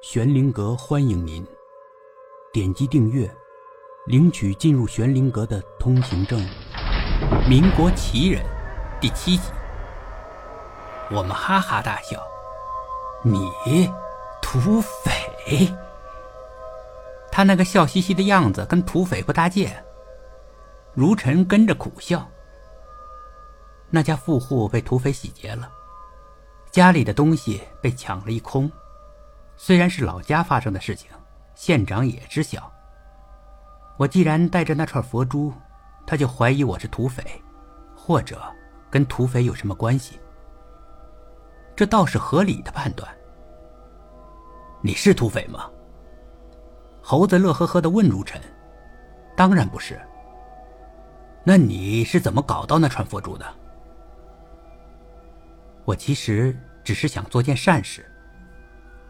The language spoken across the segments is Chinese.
玄灵阁欢迎您，点击订阅，领取进入玄灵阁的通行证。民国奇人第七集，我们哈哈大笑。你土匪？他那个笑嘻嘻的样子跟土匪不搭界。如尘跟着苦笑。那家富户被土匪洗劫了，家里的东西被抢了一空。虽然是老家发生的事情，县长也知晓。我既然带着那串佛珠，他就怀疑我是土匪，或者跟土匪有什么关系。这倒是合理的判断。你是土匪吗？猴子乐呵呵的问如尘。当然不是。那你是怎么搞到那串佛珠的？我其实只是想做件善事。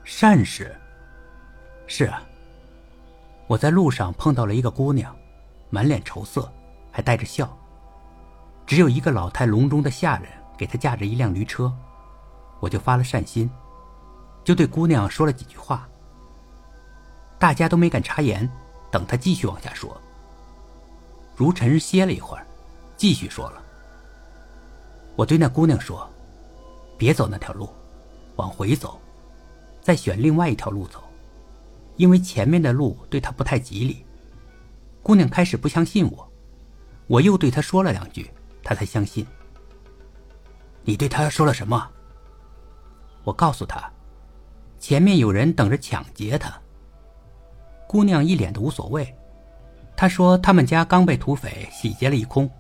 善事。是啊。我在路上碰到了一个姑娘，满脸愁色，还带着笑。只有一个老态龙钟的下人给她驾着一辆驴车，我就发了善心，就对姑娘说了几句话。大家都没敢插言，等她继续往下说。如尘歇了一会儿，继续说了。我对那姑娘说：“别走那条路，往回走。”再选另外一条路走，因为前面的路对他不太吉利。姑娘开始不相信我，我又对她说了两句，她才相信。你对她说了什么？我告诉她，前面有人等着抢劫她。姑娘一脸的无所谓，她说他们家刚被土匪洗劫了一空，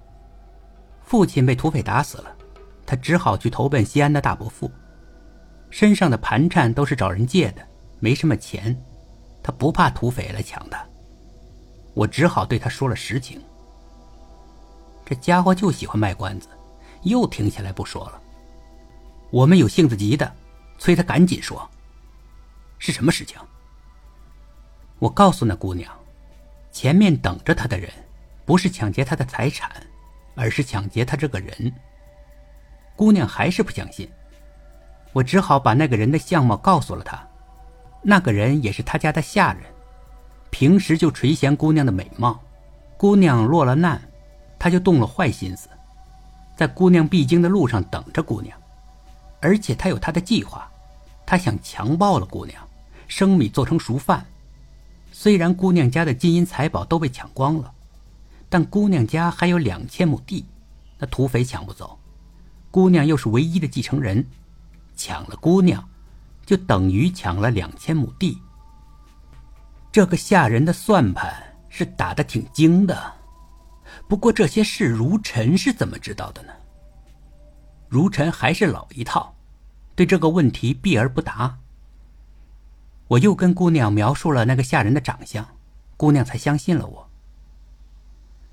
父亲被土匪打死了，她只好去投奔西安的大伯父。身上的盘缠都是找人借的，没什么钱，他不怕土匪来抢他。我只好对他说了实情。这家伙就喜欢卖关子，又停下来不说了。我们有性子急的，催他赶紧说。是什么事情？我告诉那姑娘，前面等着她的人，不是抢劫她的财产，而是抢劫她这个人。姑娘还是不相信。我只好把那个人的相貌告诉了他，那个人也是他家的下人，平时就垂涎姑娘的美貌，姑娘落了难，他就动了坏心思，在姑娘必经的路上等着姑娘，而且他有他的计划，他想强暴了姑娘，生米做成熟饭。虽然姑娘家的金银财宝都被抢光了，但姑娘家还有两千亩地，那土匪抢不走，姑娘又是唯一的继承人。抢了姑娘，就等于抢了两千亩地。这个下人的算盘是打的挺精的，不过这些事如尘是怎么知道的呢？如尘还是老一套，对这个问题避而不答。我又跟姑娘描述了那个下人的长相，姑娘才相信了我。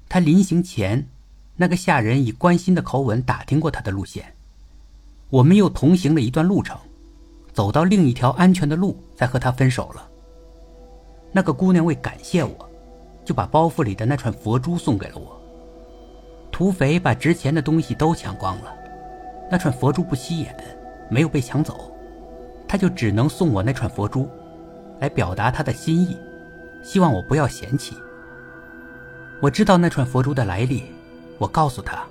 他临行前，那个下人以关心的口吻打听过他的路线。我们又同行了一段路程，走到另一条安全的路，才和他分手了。那个姑娘为感谢我，就把包袱里的那串佛珠送给了我。土匪把值钱的东西都抢光了，那串佛珠不起眼，没有被抢走，他就只能送我那串佛珠，来表达他的心意，希望我不要嫌弃。我知道那串佛珠的来历，我告诉他，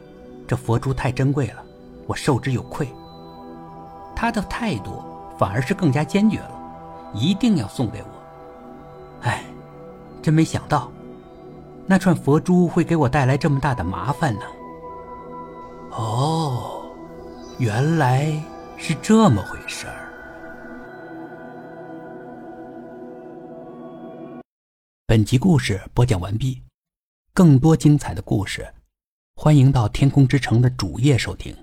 这佛珠太珍贵了，我受之有愧。他的态度反而是更加坚决了，一定要送给我。哎，真没想到，那串佛珠会给我带来这么大的麻烦呢。哦，原来是这么回事儿。本集故事播讲完毕，更多精彩的故事，欢迎到天空之城的主页收听。